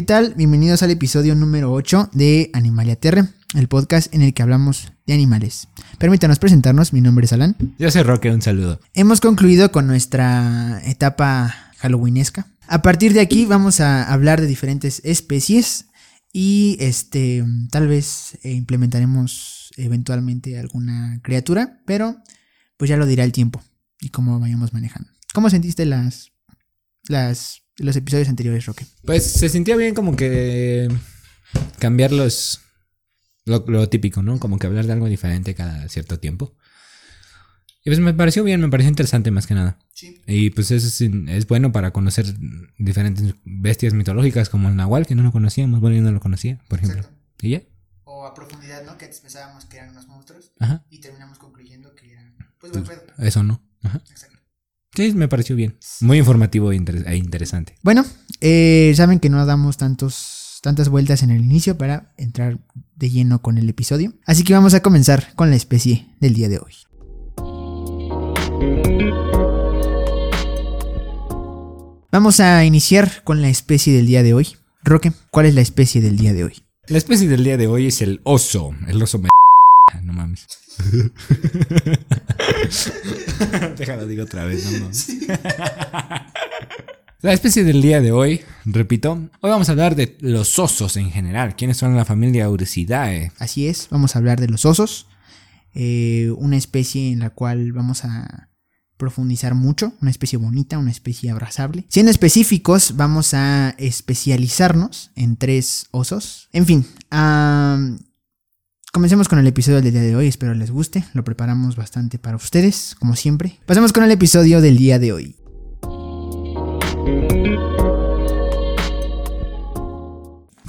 ¿qué tal? Bienvenidos al episodio número 8 de Animalia Terre, el podcast en el que hablamos de animales. Permítanos presentarnos, mi nombre es Alan. Yo soy Roque, un saludo. Hemos concluido con nuestra etapa halloweenesca. A partir de aquí vamos a hablar de diferentes especies y este tal vez eh, implementaremos eventualmente alguna criatura, pero pues ya lo dirá el tiempo y cómo vayamos manejando. ¿Cómo sentiste las, las los episodios anteriores, Roque? Pues se sentía bien como que cambiar los lo, lo típico, ¿no? Como que hablar de algo diferente cada cierto tiempo. Y pues me pareció bien, me pareció interesante más que nada. Sí. Y pues eso es, es bueno para conocer diferentes bestias mitológicas como el nahual, que no lo conocíamos, bueno, yo no lo conocía, por ejemplo. Exacto. ¿Y ya? O a profundidad, ¿no? Que antes pensábamos que eran unos monstruos Ajá. y terminamos concluyendo que eran, pues, buen pedo. Eso no. Ajá. Exacto. Sí, me pareció bien. Muy informativo e, inter- e interesante. Bueno, eh, saben que no damos tantos, tantas vueltas en el inicio para entrar de lleno con el episodio. Así que vamos a comenzar con la especie del día de hoy. Vamos a iniciar con la especie del día de hoy. Roque, ¿cuál es la especie del día de hoy? La especie del día de hoy es el oso. El oso me... No mames. Déjalo, digo otra vez, no. La especie del día de hoy, repito, hoy vamos a hablar de los osos en general. ¿Quiénes son la familia Ursidae? Así es, vamos a hablar de los osos, eh, una especie en la cual vamos a profundizar mucho, una especie bonita, una especie abrazable. Siendo específicos, vamos a especializarnos en tres osos. En fin, comencemos con el episodio del día de hoy, espero les guste, lo preparamos bastante para ustedes, como siempre. Pasemos con el episodio del día de hoy.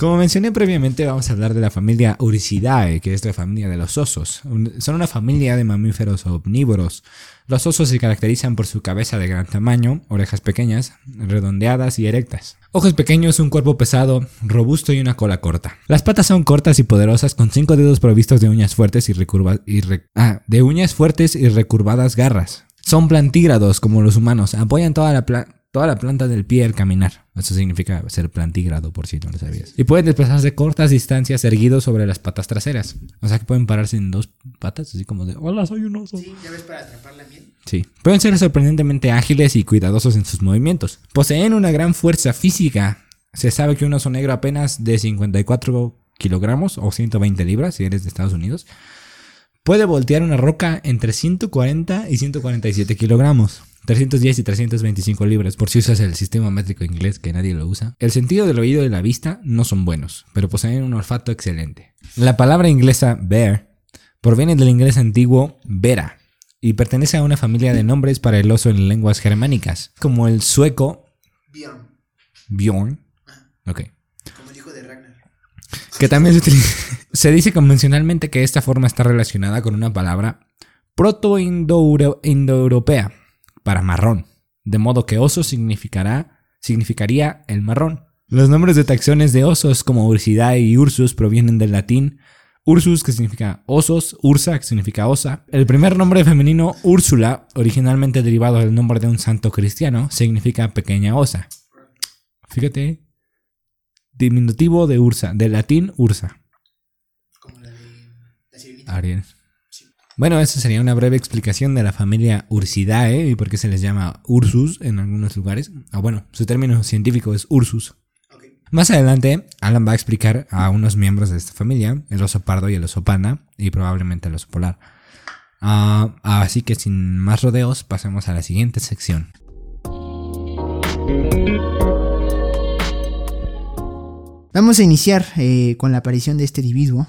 Como mencioné previamente, vamos a hablar de la familia Ursidae, que es la familia de los osos. Son una familia de mamíferos omnívoros. Los osos se caracterizan por su cabeza de gran tamaño, orejas pequeñas, redondeadas y erectas. Ojos pequeños, un cuerpo pesado, robusto y una cola corta. Las patas son cortas y poderosas, con cinco dedos provistos de uñas fuertes y ah, recurvadas garras. Son plantígrados como los humanos. Apoyan toda la, pla- toda la planta del pie al caminar. Eso significa ser plantígrado, por si no lo sabías. Y pueden desplazarse cortas distancias erguidos sobre las patas traseras. O sea que pueden pararse en dos patas, así como de, hola, soy un oso. ya ves para atraparla bien. Sí. Pueden ser sorprendentemente ágiles y cuidadosos en sus movimientos. Poseen una gran fuerza física. Se sabe que un oso negro apenas de 54 kilogramos o 120 libras, si eres de Estados Unidos, puede voltear una roca entre 140 y 147 kilogramos. 310 y 325 libras, por si usas el sistema métrico inglés que nadie lo usa. El sentido del oído y la vista no son buenos, pero poseen un olfato excelente. La palabra inglesa bear proviene del inglés antiguo vera, y pertenece a una familia de nombres para el oso en lenguas germánicas, como el sueco Bjorn, Bjorn, ok, como el hijo de Ragnar. que también se utiliza. Se dice convencionalmente que esta forma está relacionada con una palabra proto-indoeuropea para marrón, de modo que oso significará, significaría el marrón. Los nombres de taxones de osos como Ursidae y Ursus provienen del latín Ursus, que significa osos, Ursa, que significa osa. El primer nombre femenino, Úrsula, originalmente derivado del nombre de un santo cristiano, significa pequeña osa. Fíjate, diminutivo de Ursa, del latín Ursa. Como la de la. Ariel. Bueno, esa sería una breve explicación de la familia Ursidae y por qué se les llama Ursus en algunos lugares. Ah, bueno, su término científico es Ursus. Más adelante, Alan va a explicar a unos miembros de esta familia, el oso pardo y el oso panda, y probablemente el oso polar. Ah, así que sin más rodeos, pasemos a la siguiente sección. Vamos a iniciar eh, con la aparición de este individuo.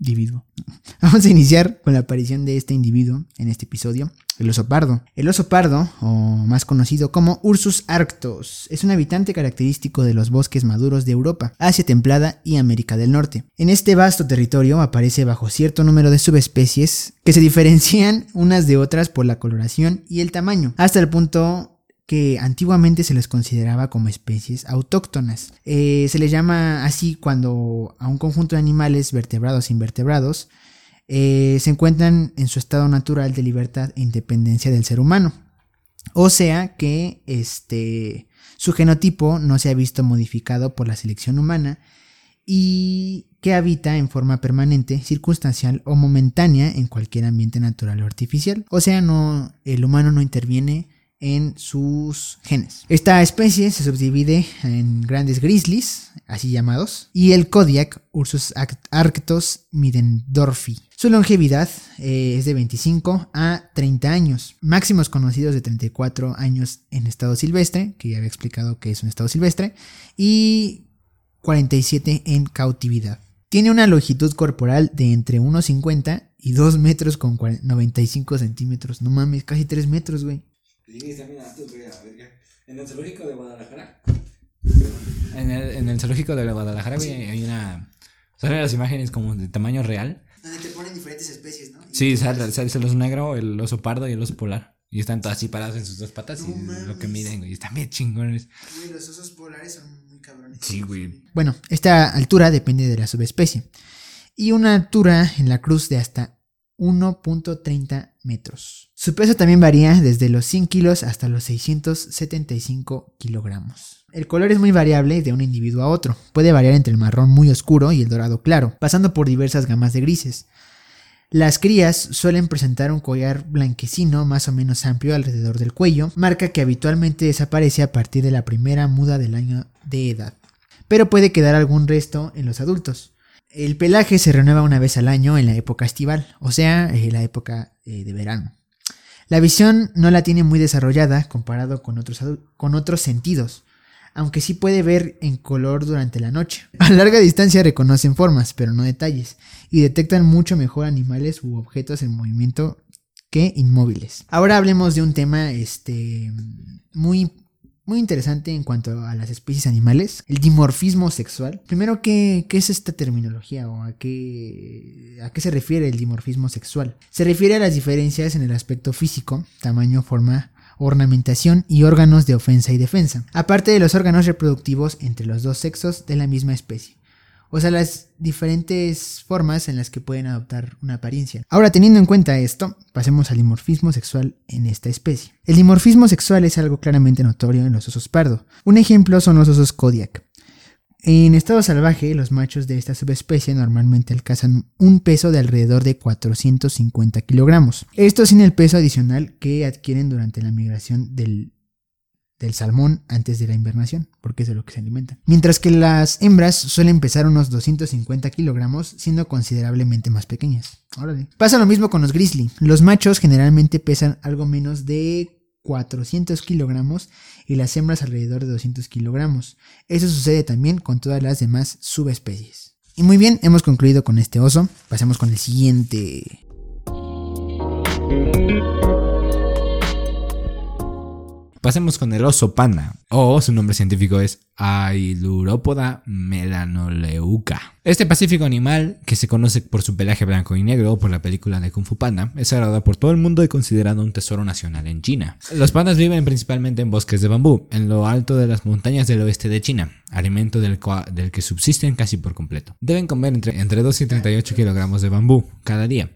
Individuo. Vamos a iniciar con la aparición de este individuo en este episodio, el oso pardo. El oso pardo, o más conocido como Ursus arctos, es un habitante característico de los bosques maduros de Europa, Asia templada y América del Norte. En este vasto territorio aparece bajo cierto número de subespecies que se diferencian unas de otras por la coloración y el tamaño, hasta el punto que antiguamente se les consideraba como especies autóctonas. Eh, se les llama así cuando a un conjunto de animales vertebrados e invertebrados eh, se encuentran en su estado natural de libertad e independencia del ser humano. O sea que este, su genotipo no se ha visto modificado por la selección humana y que habita en forma permanente, circunstancial o momentánea en cualquier ambiente natural o artificial. O sea, no, el humano no interviene en sus genes. Esta especie se subdivide en grandes grizzlies, así llamados, y el Kodiak Ursus arctos midendorfi. Su longevidad eh, es de 25 a 30 años, máximos conocidos de 34 años en estado silvestre, que ya había explicado que es un estado silvestre, y 47 en cautividad. Tiene una longitud corporal de entre 1,50 y 2 metros con 95 centímetros. No mames, casi 3 metros, güey. En el zoológico de Guadalajara. En el, en el zoológico de Guadalajara, güey, hay una. Salen las imágenes como de tamaño real. Donde te ponen diferentes especies, ¿no? Sí, sale, sale el oso negro, el oso pardo y el oso polar. Y están todos así parados en sus dos patas y lo que miden, güey. Están bien chingones. Güey, los osos polares son muy cabrones. Sí, güey. Bueno, esta altura depende de la subespecie. Y una altura en la cruz de hasta 1.30 metros. Su peso también varía desde los 100 kilos hasta los 675 kilogramos. El color es muy variable de un individuo a otro. Puede variar entre el marrón muy oscuro y el dorado claro, pasando por diversas gamas de grises. Las crías suelen presentar un collar blanquecino más o menos amplio alrededor del cuello, marca que habitualmente desaparece a partir de la primera muda del año de edad. Pero puede quedar algún resto en los adultos. El pelaje se renueva una vez al año en la época estival, o sea, en la época eh, de verano. La visión no la tiene muy desarrollada comparado con otros, con otros sentidos, aunque sí puede ver en color durante la noche. A larga distancia reconocen formas, pero no detalles, y detectan mucho mejor animales u objetos en movimiento que inmóviles. Ahora hablemos de un tema este, muy muy interesante en cuanto a las especies animales, el dimorfismo sexual. Primero, ¿qué, qué es esta terminología o a qué, a qué se refiere el dimorfismo sexual? Se refiere a las diferencias en el aspecto físico, tamaño, forma, ornamentación y órganos de ofensa y defensa, aparte de los órganos reproductivos entre los dos sexos de la misma especie. O sea, las diferentes formas en las que pueden adoptar una apariencia. Ahora, teniendo en cuenta esto, pasemos al dimorfismo sexual en esta especie. El dimorfismo sexual es algo claramente notorio en los osos pardo. Un ejemplo son los osos Kodiak. En estado salvaje, los machos de esta subespecie normalmente alcanzan un peso de alrededor de 450 kilogramos. Esto sin el peso adicional que adquieren durante la migración del del salmón antes de la invernación, porque es de lo que se alimenta. Mientras que las hembras suelen pesar unos 250 kilogramos, siendo considerablemente más pequeñas. Pasa lo mismo con los grizzly. Los machos generalmente pesan algo menos de 400 kilogramos y las hembras alrededor de 200 kilogramos. Eso sucede también con todas las demás subespecies. Y muy bien, hemos concluido con este oso. Pasemos con el siguiente. Pasemos con el oso panda, o su nombre científico es Ailuropoda melanoleuca. Este pacífico animal, que se conoce por su pelaje blanco y negro por la película de Kung Fu Panda, es agradado por todo el mundo y considerado un tesoro nacional en China. Los pandas viven principalmente en bosques de bambú, en lo alto de las montañas del oeste de China, alimento del, del que subsisten casi por completo. Deben comer entre, entre 2 y 38 kilogramos de bambú cada día.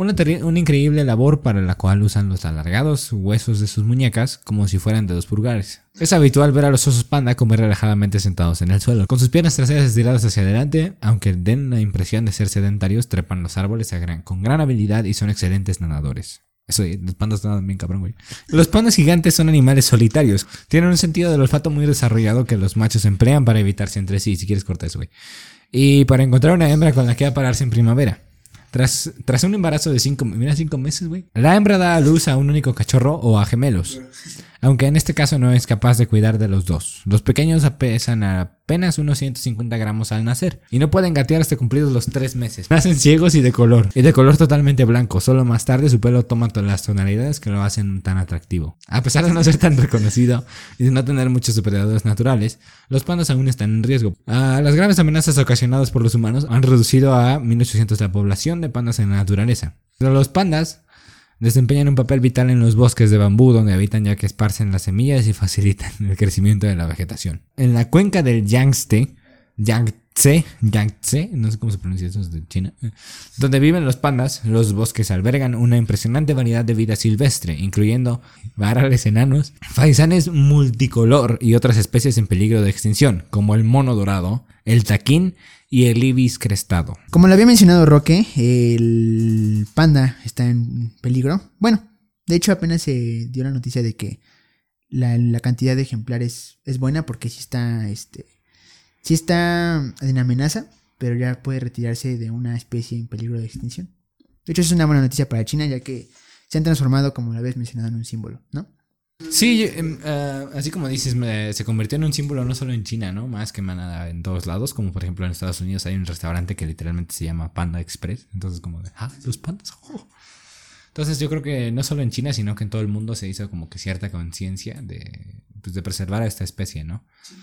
Una, increíble labor para la cual usan los alargados huesos de sus muñecas como si fueran dedos pulgares. Es habitual ver a los osos panda comer relajadamente sentados en el suelo, con sus piernas traseras estiradas hacia adelante, aunque den la impresión de ser sedentarios, trepan los árboles con gran habilidad y son excelentes nadadores. Eso, los pandas nadan bien cabrón, güey. Los pandas gigantes son animales solitarios. Tienen un sentido del olfato muy desarrollado que los machos emplean para evitarse entre sí, si quieres cortar eso, güey. Y para encontrar una hembra con la que apararse en primavera. Tras, tras un embarazo de cinco, mira, cinco meses, güey. La hembra da a luz a un único cachorro o a gemelos. Aunque en este caso no es capaz de cuidar de los dos. Los pequeños pesan apenas unos 150 gramos al nacer. Y no pueden gatear hasta cumplidos los tres meses. Nacen ciegos y de color. Y de color totalmente blanco. Solo más tarde su pelo toma todas las tonalidades que lo hacen tan atractivo. A pesar de no ser tan reconocido y de no tener muchos depredadores naturales, los pandas aún están en riesgo. Ah, las graves amenazas ocasionadas por los humanos han reducido a 1800 la población de pandas en la naturaleza. Pero los pandas Desempeñan un papel vital en los bosques de bambú donde habitan ya que esparcen las semillas y facilitan el crecimiento de la vegetación. En la cuenca del Yangtze, Yangtze, Yangtze, no sé cómo se pronuncia eso, es de China, donde viven los pandas, los bosques albergan una impresionante variedad de vida silvestre, incluyendo varales enanos, faisanes multicolor y otras especies en peligro de extinción, como el mono dorado, el taquín y el ibis crestado. Como lo había mencionado Roque, el panda está en peligro. Bueno, de hecho apenas se dio la noticia de que la, la cantidad de ejemplares es buena porque sí está, este, sí está en amenaza, pero ya puede retirarse de una especie en peligro de extinción. De hecho es una buena noticia para China ya que se han transformado, como lo habías mencionado, en un símbolo, ¿no? Sí, ah, así como dices, me- se convirtió en un símbolo no solo en China, ¿no? Más que nada en todos lados, como por ejemplo en Estados Unidos hay un restaurante que literalmente se llama Panda Express, entonces como de, ah, los pandas. oh". Entonces yo creo que no solo en China, sino que en todo el mundo se hizo como que cierta conciencia de, pues, de preservar a esta especie, ¿no? Sí,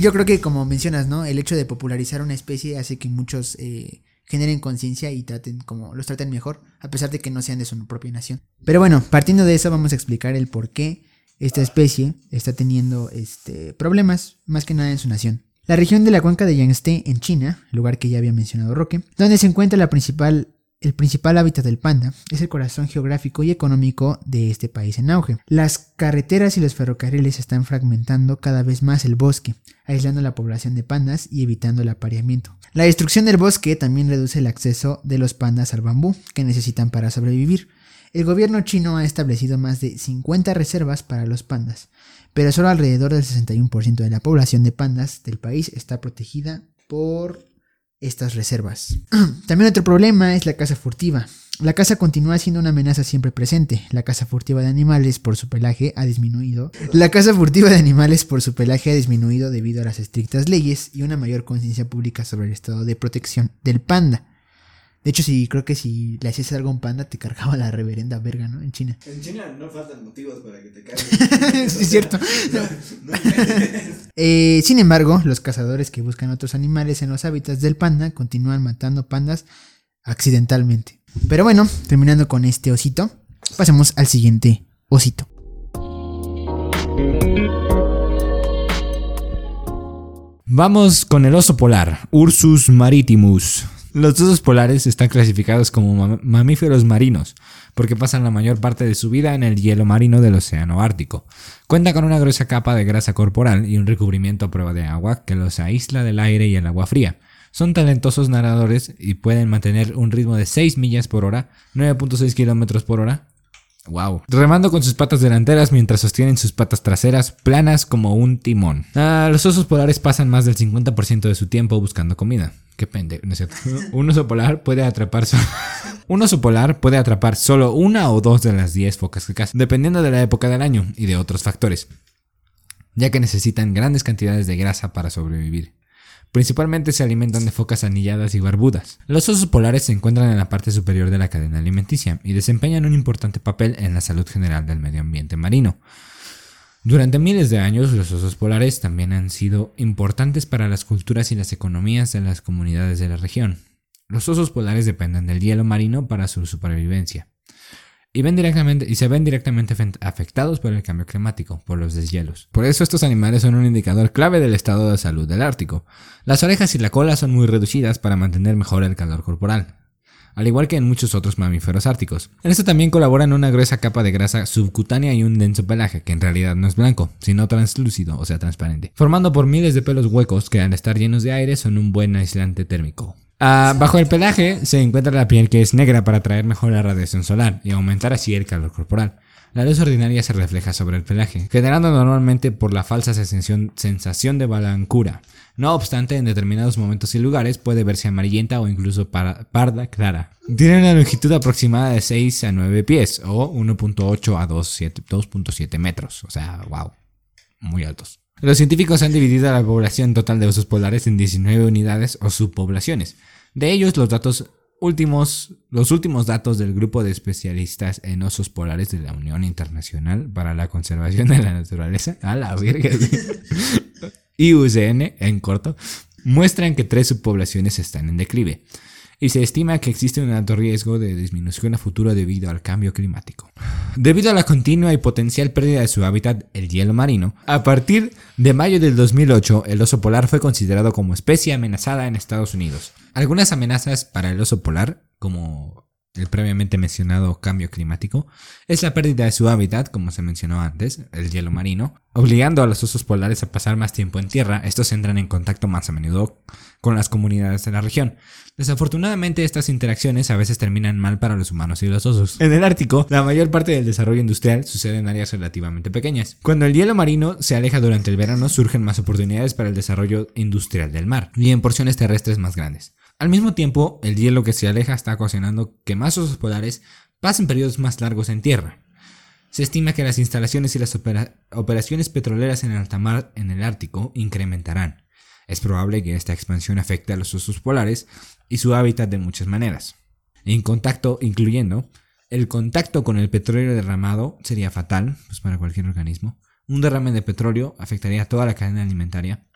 yo creo que como mencionas, ¿no? El hecho de popularizar una especie hace que muchos eh, generen conciencia y traten como los traten mejor, a pesar de que no sean de su propia nación. Pero bueno, partiendo de eso vamos a explicar el por qué esta especie está teniendo este, problemas, más que nada en su nación. La región de la cuenca de Yangtze en China, lugar que ya había mencionado Roque, donde se encuentra la principal, el principal hábitat del panda, es el corazón geográfico y económico de este país en auge. Las carreteras y los ferrocarriles están fragmentando cada vez más el bosque, aislando la población de pandas y evitando el apareamiento. La destrucción del bosque también reduce el acceso de los pandas al bambú que necesitan para sobrevivir. El gobierno chino ha establecido más de 50 reservas para los pandas, pero solo alrededor del 61% de la población de pandas del país está protegida por estas reservas. También otro problema es la caza furtiva. La caza continúa siendo una amenaza siempre presente. La caza furtiva de animales por su pelaje ha disminuido. La caza furtiva de animales por su pelaje ha disminuido debido a las estrictas leyes y una mayor conciencia pública sobre el estado de protección del panda. De hecho, sí, creo que si le hacías algo a un panda te cargaba la reverenda verga, ¿no? En China. En China no faltan motivos para que te caigas. sí, es cierto. No. Eh, sin embargo, los cazadores que buscan otros animales en los hábitats del panda continúan matando pandas accidentalmente. Pero bueno, terminando con este osito, pasemos al siguiente osito. Vamos con el oso polar, Ursus maritimus. Los osos polares están clasificados como mam- mamíferos marinos, porque pasan la mayor parte de su vida en el hielo marino del Océano Ártico. Cuenta con una gruesa capa de grasa corporal y un recubrimiento a prueba de agua que los aísla del aire y el agua fría. Son talentosos nadadores y pueden mantener un ritmo de 6 millas por hora, 9.6 kilómetros por hora, Wow. Remando con sus patas delanteras mientras sostienen sus patas traseras planas como un timón. Los osos polares pasan más del 50% de su tiempo buscando comida. Un oso polar puede atrapar solo una o dos de las 10 focas que caza, dependiendo de la época del año y de otros factores, ya que necesitan grandes cantidades de grasa para sobrevivir. Principalmente se alimentan de focas anilladas y barbudas. Los osos polares se encuentran en la parte superior de la cadena alimenticia y desempeñan un importante papel en la salud general del medio ambiente marino. Durante miles de años, los osos polares también han sido importantes para las culturas y las economías de las comunidades de la región. Los osos polares dependen del hielo marino para su supervivencia. Y, ven directamente, y se ven directamente afectados por el cambio climático, por los deshielos. Por eso estos animales son un indicador clave del estado de salud del Ártico. Las orejas y la cola son muy reducidas para mantener mejor el calor corporal, al igual que en muchos otros mamíferos árticos. En esto también colaboran una gruesa capa de grasa subcutánea y un denso pelaje, que en realidad no es blanco, sino translúcido, o sea, transparente, formando por miles de pelos huecos que al estar llenos de aire son un buen aislante térmico. Ah, bajo el pelaje se encuentra la piel que es negra para atraer mejor la radiación solar y aumentar así el calor corporal. La luz ordinaria se refleja sobre el pelaje, generando normalmente por la falsa sensación, de blancura. No obstante, en determinados momentos y lugares puede verse amarillenta o incluso parda clara. Tiene una longitud aproximada de 6 a 9 pies o 1.8 a 2.7 2.7 metros. O sea, wow, muy altos. Los científicos han dividido la población total de osos polares en 19 unidades o subpoblaciones. De ellos, los datos últimos, los últimos datos del grupo de especialistas en osos polares de la Unión Internacional para la Conservación de la Naturaleza, a la verga, IUCN en corto, muestran que tres subpoblaciones están en declive. y se estima que existe un alto riesgo de disminución a futuro debido al cambio climático. Debido a la continua y potencial pérdida de su hábitat, el hielo marino, a partir de mayo del 2008 el oso polar fue considerado como especie amenazada en Estados Unidos. Algunas amenazas para el oso polar, como el previamente mencionado cambio climático, es la pérdida de su hábitat, como se mencionó antes, el hielo marino, obligando a los osos polares a pasar más tiempo en tierra, estos entran en contacto más a menudo con las comunidades de la región. Desafortunadamente estas interacciones a veces terminan mal para los humanos y los osos. En el Ártico, la mayor parte del desarrollo industrial sucede en áreas relativamente pequeñas. Cuando el hielo marino se aleja durante el verano, surgen más oportunidades para el desarrollo industrial del mar, y en porciones terrestres más grandes. Al mismo tiempo, el hielo que se aleja está ocasionando que más osos polares pasen periodos más largos en tierra. Se estima que las instalaciones y las operaciones petroleras en alta mar en el Ártico incrementarán. Es probable que esta expansión afecte a los osos polares y su hábitat de muchas maneras. En contacto, incluyendo, el contacto con el petróleo derramado sería fatal pues, para cualquier organismo. Un derrame de petróleo afectaría a toda la cadena alimentaria.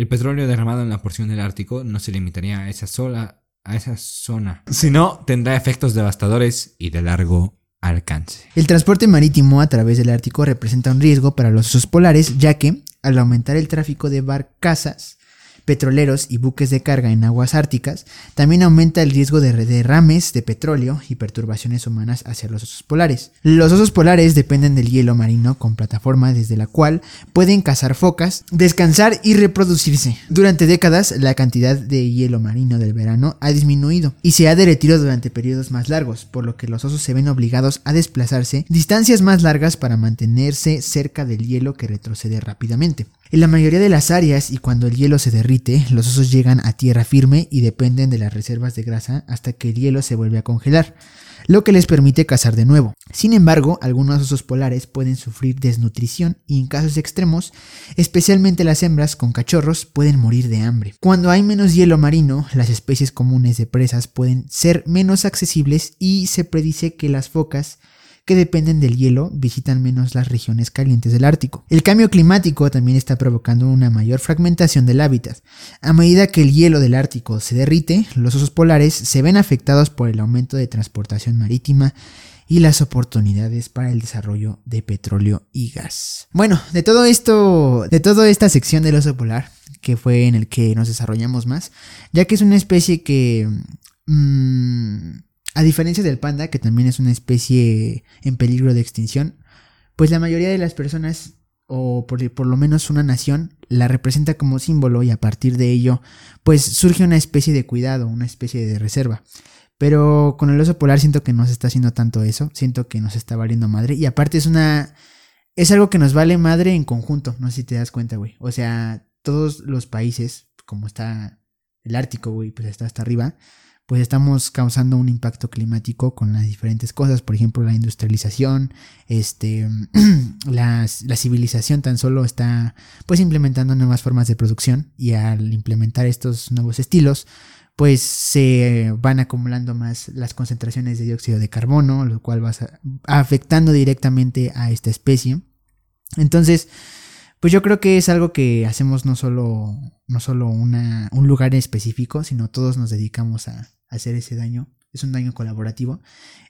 El petróleo derramado en la porción del Ártico no se limitaría a esa sola a esa zona, sino tendrá efectos devastadores y de largo alcance. El transporte marítimo a través del Ártico representa un riesgo para los osos polares, ya que al aumentar el tráfico de barcazas petroleros y buques de carga en aguas árticas, también aumenta el riesgo de derrames de petróleo y perturbaciones humanas hacia los osos polares. Los osos polares dependen del hielo marino con plataforma desde la cual pueden cazar focas, descansar y reproducirse. Durante décadas, la cantidad de hielo marino del verano ha disminuido y se ha derretido durante periodos más largos, por lo que los osos se ven obligados a desplazarse distancias más largas para mantenerse cerca del hielo que retrocede rápidamente. En la mayoría de las áreas y cuando el hielo se derrite, los osos llegan a tierra firme y dependen de las reservas de grasa hasta que el hielo se vuelve a congelar, lo que les permite cazar de nuevo. Sin embargo, algunos osos polares pueden sufrir desnutrición y en casos extremos, especialmente las hembras con cachorros, pueden morir de hambre. Cuando hay menos hielo marino, las especies comunes de presas pueden ser menos accesibles y se predice que las focas que dependen del hielo visitan menos las regiones calientes del Ártico. El cambio climático también está provocando una mayor fragmentación del hábitat. A medida que el hielo del Ártico se derrite, los osos polares se ven afectados por el aumento de transportación marítima y las oportunidades para el desarrollo de petróleo y gas. Bueno, de todo esto, de toda esta sección del oso polar, que fue en el que nos desarrollamos más, ya que es una especie que mmm, a diferencia del panda, que también es una especie en peligro de extinción, pues la mayoría de las personas, o por, lo menos una nación, la representa como símbolo y a partir de ello, pues surge una especie de cuidado, una especie de reserva. Pero con el oso polar siento que no se está haciendo tanto eso, siento que nos está valiendo madre y aparte es una... Es algo que nos vale madre en conjunto, no sé si te das cuenta, güey. O sea, todos los países, como está el Ártico, güey, pues está hasta arriba, pues estamos causando un impacto climático con las diferentes cosas, por ejemplo la industrialización, este, la, civilización tan solo está pues implementando nuevas formas de producción y al implementar estos nuevos estilos pues se van acumulando más las concentraciones de dióxido de carbono, lo cual va afectando directamente a esta especie. Entonces, pues yo creo que es algo que hacemos no solo, no solo una, un lugar específico, sino todos nos dedicamos a, hacer ese daño. Es un daño colaborativo.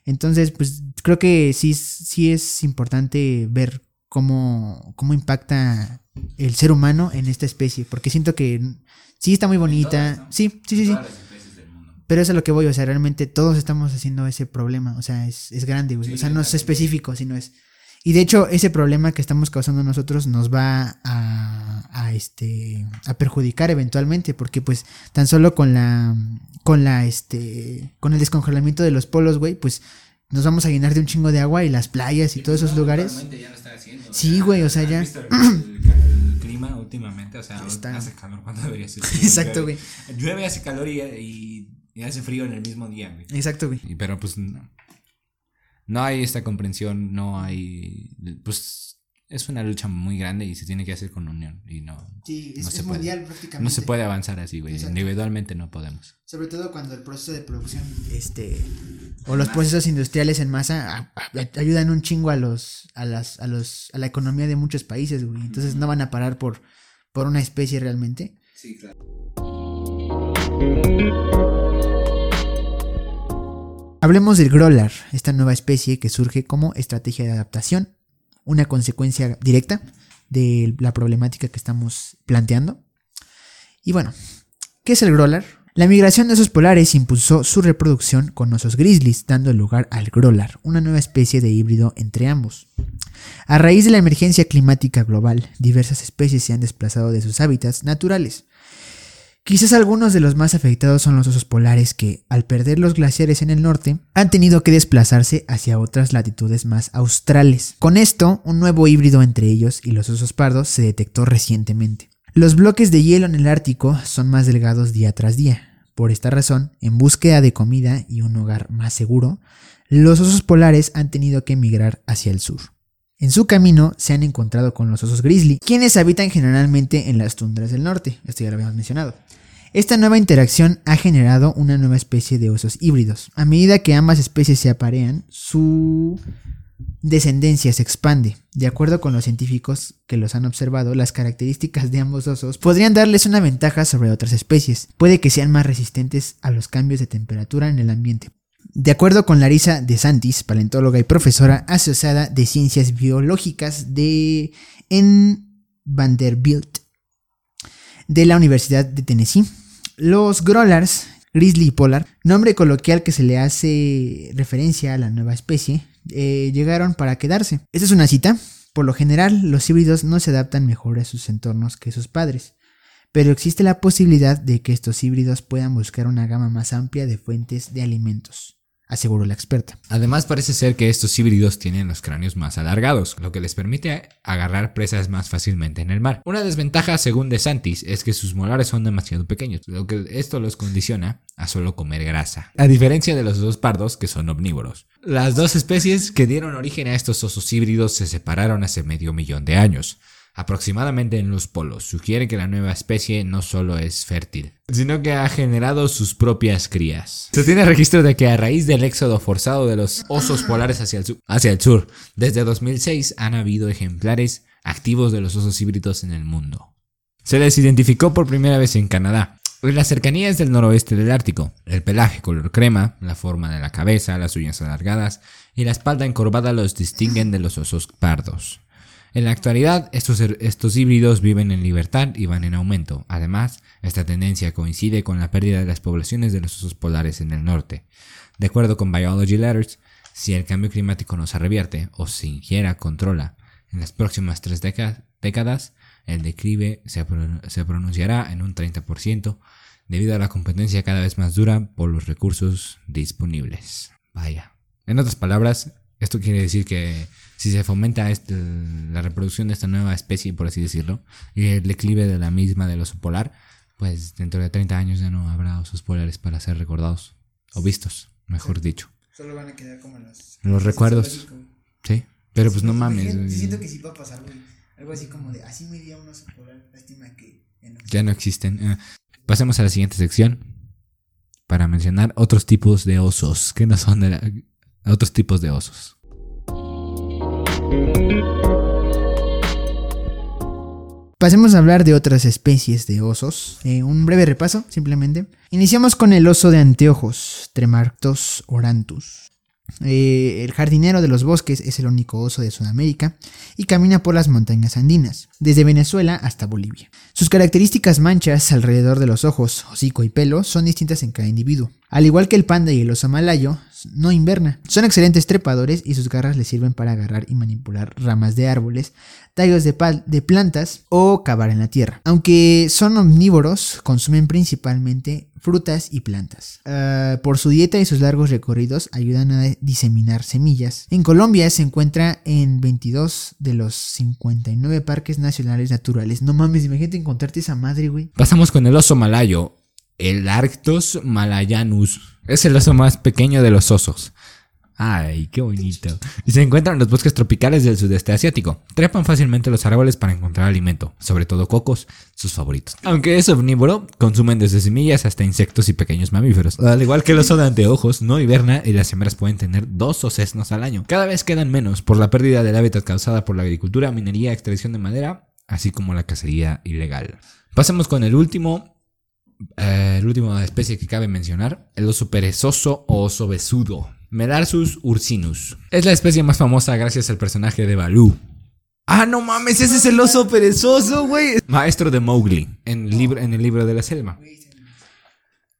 Entonces, pues creo que sí, sí es importante ver cómo, cómo impacta el ser humano en esta especie. Porque siento que sí está muy bonita. Sí, sí, sí, sí. Pero eso es a lo que voy. O sea, realmente todos estamos haciendo ese problema. O sea, es, es grande, o sea, no es específico, sino es y de hecho, ese problema que estamos causando nosotros nos va a, este, a perjudicar eventualmente, porque pues tan solo con la, con la, este, con el descongelamiento de los polos, güey, pues nos vamos a llenar de un chingo de agua y las playas y todos esos lugares. Ya lo está haciendo, sí, güey, o sea, ya. El, clima últimamente, o sea, hace calor cuando debería ser. Exacto, güey. Llueve, hace calor y, y, hace frío en el mismo día, güey. Exacto, güey. Pero pues no no hay esta comprensión, no hay, pues es una lucha muy grande y se tiene que hacer con unión y no, sí, es, no se mundial puede, prácticamente. No se puede avanzar así, güey, individualmente no podemos. Sobre todo cuando el proceso de producción, este, o los procesos industriales en masa ayudan un chingo a los, a las, a los, a la economía de muchos países, güey, entonces no van a parar por, por una especie realmente. Sí, claro. Hablemos del Growler, esta nueva especie que surge como estrategia de adaptación, una consecuencia directa de la problemática que estamos planteando. Y bueno, ¿qué es el Growler? La migración de osos polares impulsó su reproducción con osos grizzlies, dando lugar al Growler, una nueva especie de híbrido entre ambos. A raíz de la emergencia climática global, diversas especies se han desplazado de sus hábitats naturales. Quizás algunos de los más afectados son los osos polares que, al perder los glaciares en el norte, han tenido que desplazarse hacia otras latitudes más australes. Con esto, un nuevo híbrido entre ellos y los osos pardos se detectó recientemente. Los bloques de hielo en el Ártico son más delgados día tras día. Por esta razón, en búsqueda de comida y un hogar más seguro, los osos polares han tenido que emigrar hacia el sur. En su camino se han encontrado con los osos grizzly, quienes habitan generalmente en las tundras del norte, esto ya lo habíamos mencionado. Esta nueva interacción ha generado una nueva especie de osos híbridos. A medida que ambas especies se aparean, su descendencia se expande. De acuerdo con los científicos que los han observado, las características de ambos osos podrían darles una ventaja sobre otras especies. Puede que sean más resistentes a los cambios de temperatura en el ambiente. De acuerdo con Larisa De Santis, paleontóloga y profesora asociada de ciencias biológicas de en Vanderbilt de la Universidad de Tennessee, los growlers Grizzly Polar, nombre coloquial que se le hace referencia a la nueva especie, eh, llegaron para quedarse. Esta es una cita. Por lo general, los híbridos no se adaptan mejor a sus entornos que sus padres, pero existe la posibilidad de que estos híbridos puedan buscar una gama más amplia de fuentes de alimentos aseguró la experta. Además parece ser que estos híbridos tienen los cráneos más alargados, lo que les permite agarrar presas más fácilmente en el mar. Una desventaja, según De Santis, es que sus molares son demasiado pequeños, lo que esto los condiciona a solo comer grasa, a diferencia de los dos pardos que son omnívoros. Las dos especies que dieron origen a estos osos híbridos se separaron hace medio millón de años aproximadamente en los polos. Sugiere que la nueva especie no solo es fértil, sino que ha generado sus propias crías. Se tiene registro de que a raíz del éxodo forzado de los osos polares hacia el, sur, hacia el sur, desde 2006 han habido ejemplares activos de los osos híbridos en el mundo. Se les identificó por primera vez en Canadá, en las cercanías del noroeste del Ártico. El pelaje color crema, la forma de la cabeza, las uñas alargadas y la espalda encorvada los distinguen de los osos pardos. En la actualidad, estos, estos, híbridos viven en libertad y van en aumento. Además, esta tendencia coincide con la pérdida de las poblaciones de los osos polares en el norte. De acuerdo con Biology Letters, si el cambio climático no se revierte o se ingiera controla en las próximas tres décadas, el declive se, se pronunciará en un 30% debido a la competencia cada vez más dura por los recursos disponibles. Vaya. En otras palabras, esto quiere decir que si se fomenta este, la reproducción de esta nueva especie, por así decirlo, y el declive de la misma del oso polar, pues dentro de 30 años ya no habrá osos polares para ser recordados o vistos, mejor dicho. Solo van a quedar como los, los recuerdos. Sí, pero pues no mames. siento que sí va a pasar, Algo así como de, así me un oso polar, lástima que ya no, ya no existen. Eh, pasemos a la siguiente sección para mencionar otros tipos de osos que no son de la, otros tipos de osos. Pasemos a hablar de otras especies de osos. Eh, un breve repaso, simplemente. Iniciamos con el oso de anteojos, Tremarctos orantus. Eh, el jardinero de los bosques es el único oso de Sudamérica y camina por las montañas andinas, desde Venezuela hasta Bolivia. Sus características manchas alrededor de los ojos, hocico y pelo son distintas en cada individuo. Al igual que el panda y el oso malayo, no inverna. Son excelentes trepadores y sus garras les sirven para agarrar y manipular ramas de árboles, tallos de, de plantas o cavar en la tierra. Aunque son omnívoros, consumen principalmente frutas y plantas. Ah, por su dieta y sus largos recorridos ayudan a diseminar semillas. En Colombia se encuentra en 22 de los 59 parques nacionales naturales. No mames, imagínate encontrarte esa madre, güey. Pasamos con el oso malayo, el Arctos malayanus. Es el oso más pequeño de los osos. Ay, qué bonito. Y se encuentran en los bosques tropicales del sudeste asiático. Trepan fácilmente los árboles para encontrar alimento, sobre todo cocos, sus favoritos. Aunque es omnívoro, consumen desde semillas hasta insectos y pequeños mamíferos. Al igual que el oso de anteojos, no hiberna y las hembras pueden tener dos ocesnos al año. Cada vez quedan menos por la pérdida del hábitat causada por la agricultura, minería, extracción de madera, así como la cacería ilegal. Pasemos con el último, eh, la última especie que cabe mencionar, el oso perezoso o oso besudo. Medarsus ursinus. Es la especie más famosa gracias al personaje de Baloo. Ah, no mames, ese es el oso perezoso, güey. Maestro de Mowgli, en el, libro, en el libro de la selva.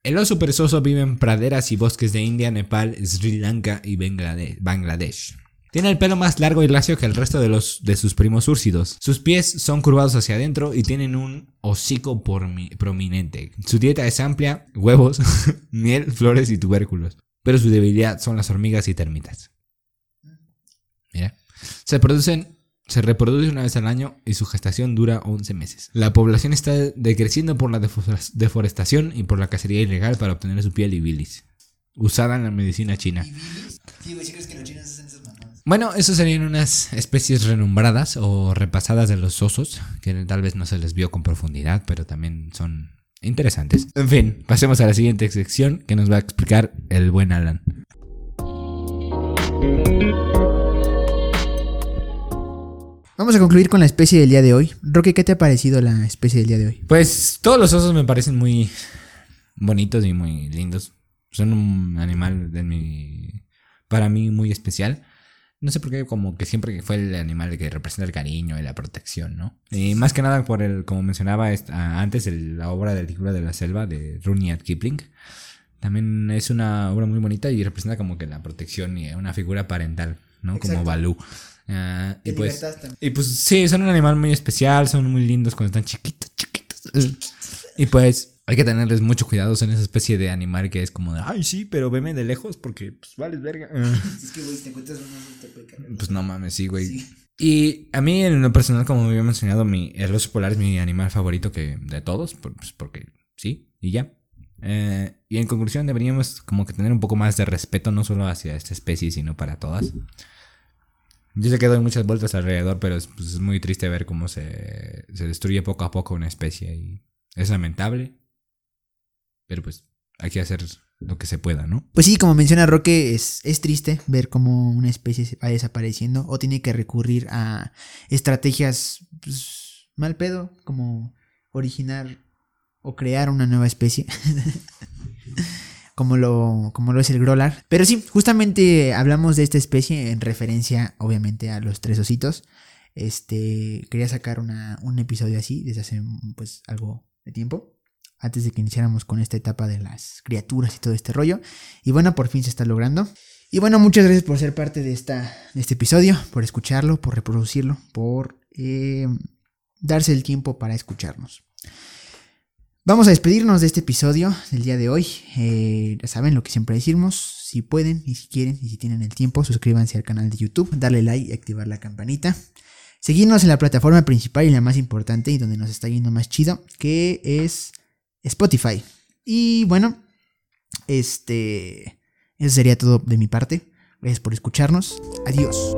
El oso perezoso vive en praderas y bosques de India, Nepal, Sri Lanka y Banglade- Bangladesh. Tiene el pelo más largo y lacio que el resto de, los, de sus primos úrsidos. Sus pies son curvados hacia adentro y tienen un hocico prominente. Su dieta es amplia, huevos, miel, flores y tubérculos. Pero su debilidad son las hormigas y termitas. Mira. Se producen se reproduce una vez al año y su gestación dura 11 meses. La población está decreciendo por la defo- deforestación y por la cacería ilegal para obtener su piel y bilis, usada en la medicina china. Sí, güey, si crees que los chinos. Bueno, esas serían unas especies renombradas o repasadas de los osos, que tal vez no se les vio con profundidad, pero también son interesantes. En fin, pasemos a la siguiente sección que nos va a explicar el buen Alan. Vamos a concluir con la especie del día de hoy. Roque, ¿qué te ha parecido la especie del día de hoy? Pues todos los osos me parecen muy bonitos y muy lindos. Son un animal de mi, para mí muy especial. No sé por qué, como que siempre fue el animal que representa el cariño y la protección, ¿no? Y más que nada por el, como mencionaba esta- antes, el- la obra del libro de la selva de Rudyard Kipling. También es una obra muy bonita y representa como que la protección y una figura parental, ¿no? Como. Balú. Ah, y De pues, y pues sí, son un animal muy especial, son muy lindos cuando están chiquitos, chiquitos. Y pues hay que tenerles mucho cuidado, son esa especie de animal que es como de, ay, sí, pero veme de lejos porque pues vales verga. Es que, güey, si te encuentras te. Pues no mames, sí, güey. Y a mí en lo personal, como había mencionado, mi, el oso polar es mi animal favorito que de todos, pues porque sí, y ya. Eh, y en conclusión deberíamos como que tener un poco más de respeto, no solo hacia esta especie, sino para todas. Yo sé que doy muchas vueltas alrededor, pero es, pues, es muy triste ver cómo se, se destruye poco a poco una especie y es lamentable. Pero pues hay que hacer lo que se pueda, ¿no? Pues sí, como menciona Roque, es, es triste ver cómo una especie va desapareciendo o tiene que recurrir a estrategias pues, mal pedo, como originar o crear una nueva especie. como lo, como lo es el Grolar. Pero sí, justamente hablamos de esta especie en referencia, obviamente, a los tres ositos. Este, quería sacar una, un episodio así desde hace pues algo de tiempo. Antes de que iniciáramos con esta etapa de las criaturas y todo este rollo. Y bueno, por fin se está logrando. Y bueno, muchas gracias por ser parte de, esta, este episodio, por escucharlo, por reproducirlo, por eh, darse el tiempo para escucharnos. Vamos a despedirnos de este episodio del día de hoy. Eh, ya saben lo que siempre decimos. Si pueden y si quieren y si tienen el tiempo, suscríbanse al canal de YouTube, darle like y activar la campanita. Seguirnos en la plataforma principal y la más importante y donde nos está yendo más chido, que es Spotify. Y bueno, este... Eso sería todo de mi parte. Gracias por escucharnos. Adiós.